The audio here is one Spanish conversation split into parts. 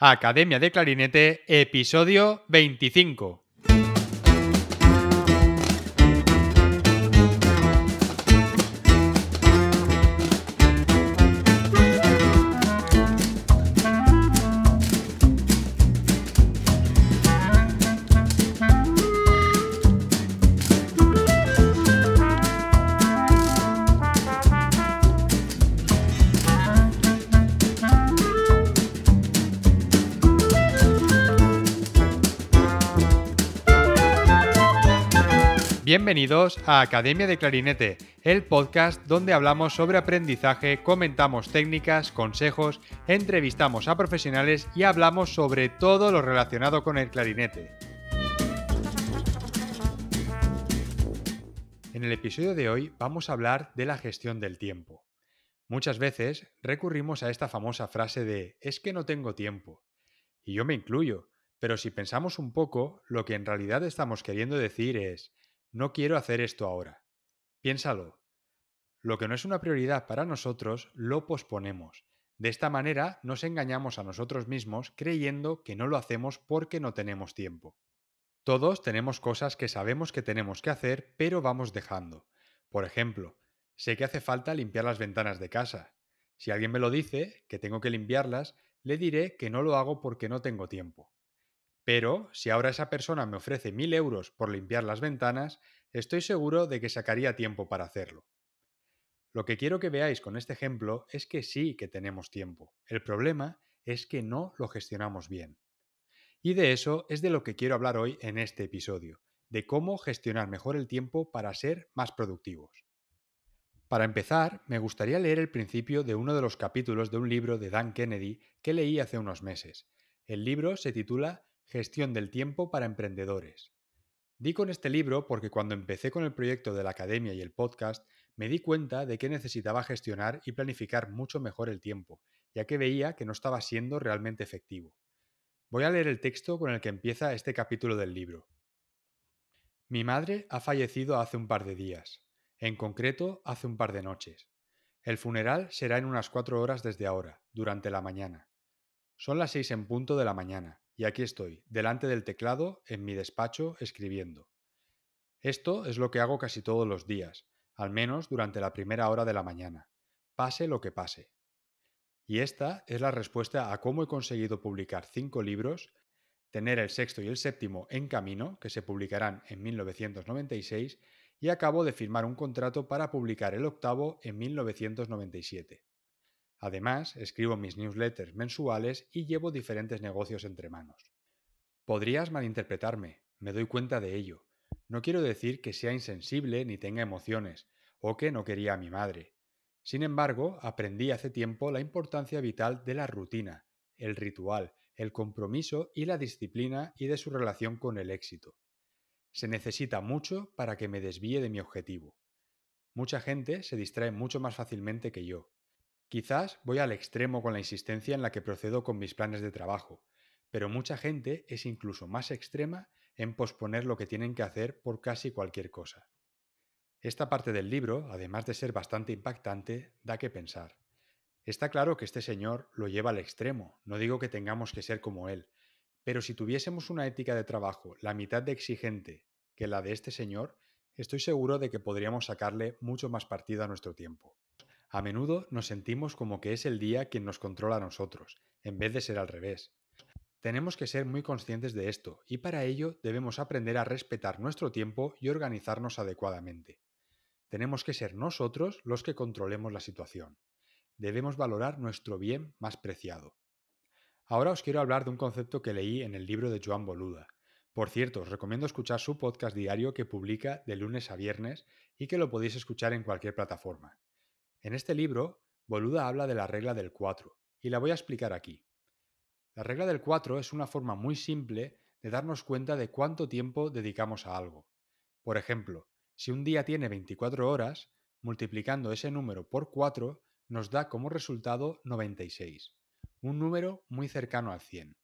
Academia de Clarinete, episodio 25. Bienvenidos a Academia de Clarinete, el podcast donde hablamos sobre aprendizaje, comentamos técnicas, consejos, entrevistamos a profesionales y hablamos sobre todo lo relacionado con el clarinete. En el episodio de hoy vamos a hablar de la gestión del tiempo. Muchas veces recurrimos a esta famosa frase de es que no tengo tiempo. Y yo me incluyo, pero si pensamos un poco, lo que en realidad estamos queriendo decir es no quiero hacer esto ahora. Piénsalo. Lo que no es una prioridad para nosotros, lo posponemos. De esta manera nos engañamos a nosotros mismos creyendo que no lo hacemos porque no tenemos tiempo. Todos tenemos cosas que sabemos que tenemos que hacer, pero vamos dejando. Por ejemplo, sé que hace falta limpiar las ventanas de casa. Si alguien me lo dice, que tengo que limpiarlas, le diré que no lo hago porque no tengo tiempo. Pero si ahora esa persona me ofrece mil euros por limpiar las ventanas, estoy seguro de que sacaría tiempo para hacerlo. Lo que quiero que veáis con este ejemplo es que sí que tenemos tiempo. El problema es que no lo gestionamos bien. Y de eso es de lo que quiero hablar hoy en este episodio, de cómo gestionar mejor el tiempo para ser más productivos. Para empezar, me gustaría leer el principio de uno de los capítulos de un libro de Dan Kennedy que leí hace unos meses. El libro se titula Gestión del tiempo para emprendedores. Di con este libro porque cuando empecé con el proyecto de la academia y el podcast, me di cuenta de que necesitaba gestionar y planificar mucho mejor el tiempo, ya que veía que no estaba siendo realmente efectivo. Voy a leer el texto con el que empieza este capítulo del libro. Mi madre ha fallecido hace un par de días, en concreto hace un par de noches. El funeral será en unas cuatro horas desde ahora, durante la mañana. Son las seis en punto de la mañana, y aquí estoy, delante del teclado, en mi despacho, escribiendo. Esto es lo que hago casi todos los días, al menos durante la primera hora de la mañana, pase lo que pase. Y esta es la respuesta a cómo he conseguido publicar cinco libros, tener el sexto y el séptimo en camino, que se publicarán en 1996, y acabo de firmar un contrato para publicar el octavo en 1997. Además, escribo mis newsletters mensuales y llevo diferentes negocios entre manos. Podrías malinterpretarme, me doy cuenta de ello. No quiero decir que sea insensible ni tenga emociones, o que no quería a mi madre. Sin embargo, aprendí hace tiempo la importancia vital de la rutina, el ritual, el compromiso y la disciplina y de su relación con el éxito. Se necesita mucho para que me desvíe de mi objetivo. Mucha gente se distrae mucho más fácilmente que yo, Quizás voy al extremo con la insistencia en la que procedo con mis planes de trabajo, pero mucha gente es incluso más extrema en posponer lo que tienen que hacer por casi cualquier cosa. Esta parte del libro, además de ser bastante impactante, da que pensar. Está claro que este señor lo lleva al extremo, no digo que tengamos que ser como él, pero si tuviésemos una ética de trabajo la mitad de exigente que la de este señor, estoy seguro de que podríamos sacarle mucho más partido a nuestro tiempo. A menudo nos sentimos como que es el día quien nos controla a nosotros, en vez de ser al revés. Tenemos que ser muy conscientes de esto y para ello debemos aprender a respetar nuestro tiempo y organizarnos adecuadamente. Tenemos que ser nosotros los que controlemos la situación. Debemos valorar nuestro bien más preciado. Ahora os quiero hablar de un concepto que leí en el libro de Joan Boluda. Por cierto, os recomiendo escuchar su podcast diario que publica de lunes a viernes y que lo podéis escuchar en cualquier plataforma. En este libro, Boluda habla de la regla del 4, y la voy a explicar aquí. La regla del 4 es una forma muy simple de darnos cuenta de cuánto tiempo dedicamos a algo. Por ejemplo, si un día tiene 24 horas, multiplicando ese número por 4 nos da como resultado 96, un número muy cercano al 100.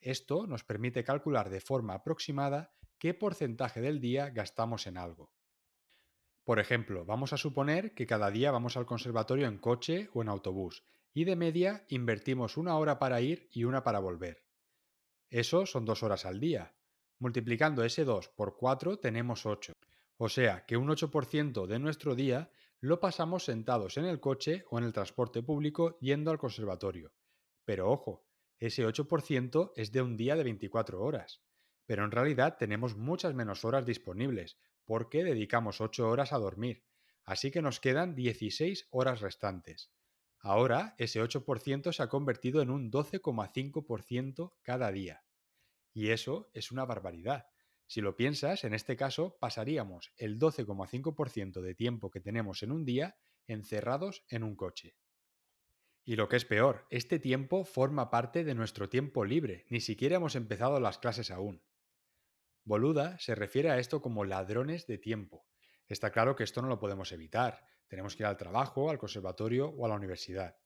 Esto nos permite calcular de forma aproximada qué porcentaje del día gastamos en algo. Por ejemplo, vamos a suponer que cada día vamos al conservatorio en coche o en autobús y de media invertimos una hora para ir y una para volver. Eso son dos horas al día. Multiplicando ese 2 por 4 tenemos 8. O sea que un 8% de nuestro día lo pasamos sentados en el coche o en el transporte público yendo al conservatorio. Pero ojo, ese 8% es de un día de 24 horas. Pero en realidad tenemos muchas menos horas disponibles, porque dedicamos 8 horas a dormir. Así que nos quedan 16 horas restantes. Ahora ese 8% se ha convertido en un 12,5% cada día. Y eso es una barbaridad. Si lo piensas, en este caso pasaríamos el 12,5% de tiempo que tenemos en un día encerrados en un coche. Y lo que es peor, este tiempo forma parte de nuestro tiempo libre, ni siquiera hemos empezado las clases aún. Boluda se refiere a esto como ladrones de tiempo. Está claro que esto no lo podemos evitar, tenemos que ir al trabajo, al conservatorio o a la universidad.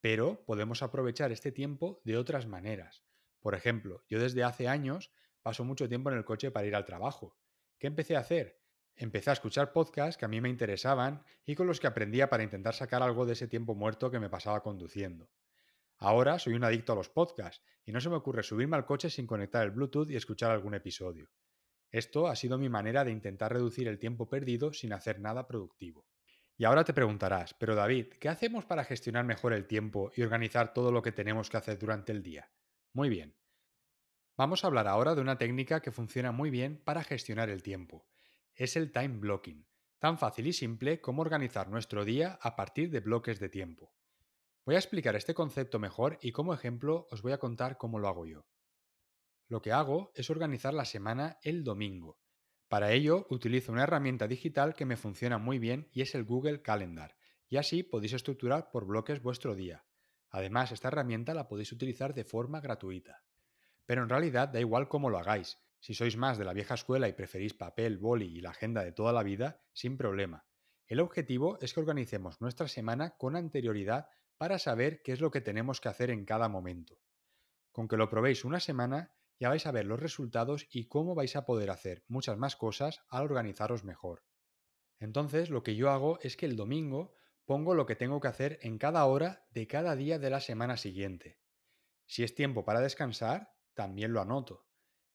Pero podemos aprovechar este tiempo de otras maneras. Por ejemplo, yo desde hace años paso mucho tiempo en el coche para ir al trabajo. ¿Qué empecé a hacer? Empecé a escuchar podcasts que a mí me interesaban y con los que aprendía para intentar sacar algo de ese tiempo muerto que me pasaba conduciendo. Ahora soy un adicto a los podcasts y no se me ocurre subirme al coche sin conectar el Bluetooth y escuchar algún episodio. Esto ha sido mi manera de intentar reducir el tiempo perdido sin hacer nada productivo. Y ahora te preguntarás, pero David, ¿qué hacemos para gestionar mejor el tiempo y organizar todo lo que tenemos que hacer durante el día? Muy bien. Vamos a hablar ahora de una técnica que funciona muy bien para gestionar el tiempo. Es el time blocking, tan fácil y simple como organizar nuestro día a partir de bloques de tiempo. Voy a explicar este concepto mejor y como ejemplo os voy a contar cómo lo hago yo. Lo que hago es organizar la semana el domingo, para ello utilizo una herramienta digital que me funciona muy bien y es el Google Calendar, y así podéis estructurar por bloques vuestro día. Además, esta herramienta la podéis utilizar de forma gratuita. Pero en realidad da igual cómo lo hagáis. Si sois más de la vieja escuela y preferís papel, boli y la agenda de toda la vida, sin problema. El objetivo es que organicemos nuestra semana con anterioridad para saber qué es lo que tenemos que hacer en cada momento. Con que lo probéis una semana, ya vais a ver los resultados y cómo vais a poder hacer muchas más cosas al organizaros mejor. Entonces, lo que yo hago es que el domingo pongo lo que tengo que hacer en cada hora de cada día de la semana siguiente. Si es tiempo para descansar, también lo anoto.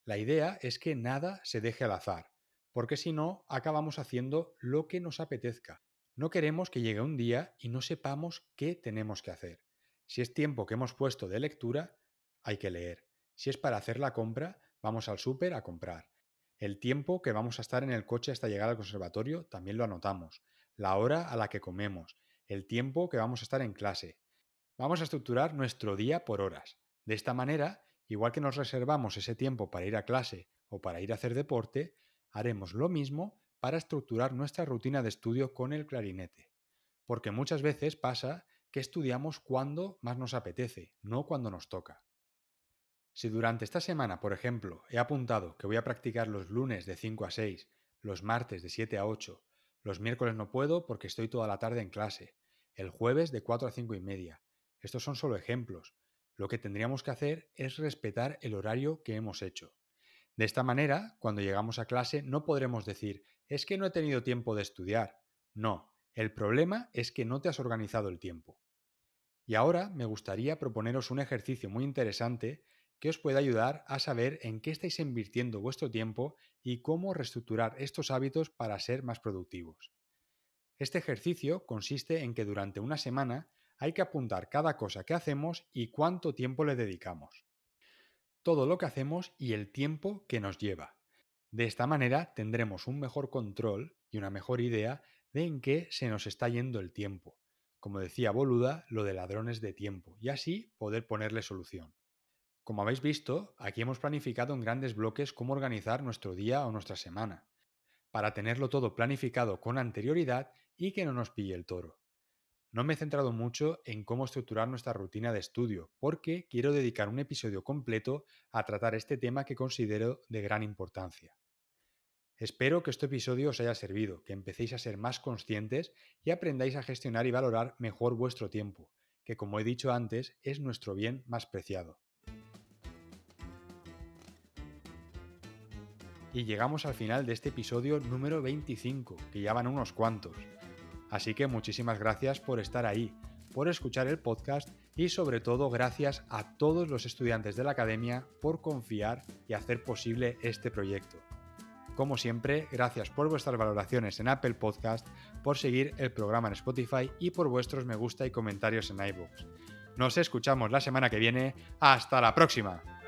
La idea es que nada se deje al azar, porque si no, acabamos haciendo lo que nos apetezca. No queremos que llegue un día y no sepamos qué tenemos que hacer. Si es tiempo que hemos puesto de lectura, hay que leer. Si es para hacer la compra, vamos al súper a comprar. El tiempo que vamos a estar en el coche hasta llegar al conservatorio también lo anotamos. La hora a la que comemos. El tiempo que vamos a estar en clase. Vamos a estructurar nuestro día por horas. De esta manera, igual que nos reservamos ese tiempo para ir a clase o para ir a hacer deporte, haremos lo mismo para estructurar nuestra rutina de estudio con el clarinete. Porque muchas veces pasa que estudiamos cuando más nos apetece, no cuando nos toca. Si durante esta semana, por ejemplo, he apuntado que voy a practicar los lunes de 5 a 6, los martes de 7 a 8, los miércoles no puedo porque estoy toda la tarde en clase, el jueves de 4 a 5 y media. Estos son solo ejemplos. Lo que tendríamos que hacer es respetar el horario que hemos hecho. De esta manera, cuando llegamos a clase no podremos decir, es que no he tenido tiempo de estudiar. No, el problema es que no te has organizado el tiempo. Y ahora me gustaría proponeros un ejercicio muy interesante que os puede ayudar a saber en qué estáis invirtiendo vuestro tiempo y cómo reestructurar estos hábitos para ser más productivos. Este ejercicio consiste en que durante una semana hay que apuntar cada cosa que hacemos y cuánto tiempo le dedicamos. Todo lo que hacemos y el tiempo que nos lleva. De esta manera tendremos un mejor control y una mejor idea de en qué se nos está yendo el tiempo. Como decía Boluda, lo de ladrones de tiempo, y así poder ponerle solución. Como habéis visto, aquí hemos planificado en grandes bloques cómo organizar nuestro día o nuestra semana, para tenerlo todo planificado con anterioridad y que no nos pille el toro. No me he centrado mucho en cómo estructurar nuestra rutina de estudio, porque quiero dedicar un episodio completo a tratar este tema que considero de gran importancia. Espero que este episodio os haya servido, que empecéis a ser más conscientes y aprendáis a gestionar y valorar mejor vuestro tiempo, que como he dicho antes es nuestro bien más preciado. Y llegamos al final de este episodio número 25, que ya van unos cuantos. Así que muchísimas gracias por estar ahí. por escuchar el podcast y sobre todo gracias a todos los estudiantes de la academia por confiar y hacer posible este proyecto. Como siempre, gracias por vuestras valoraciones en Apple Podcast, por seguir el programa en Spotify y por vuestros me gusta y comentarios en iVoox. Nos escuchamos la semana que viene. ¡Hasta la próxima!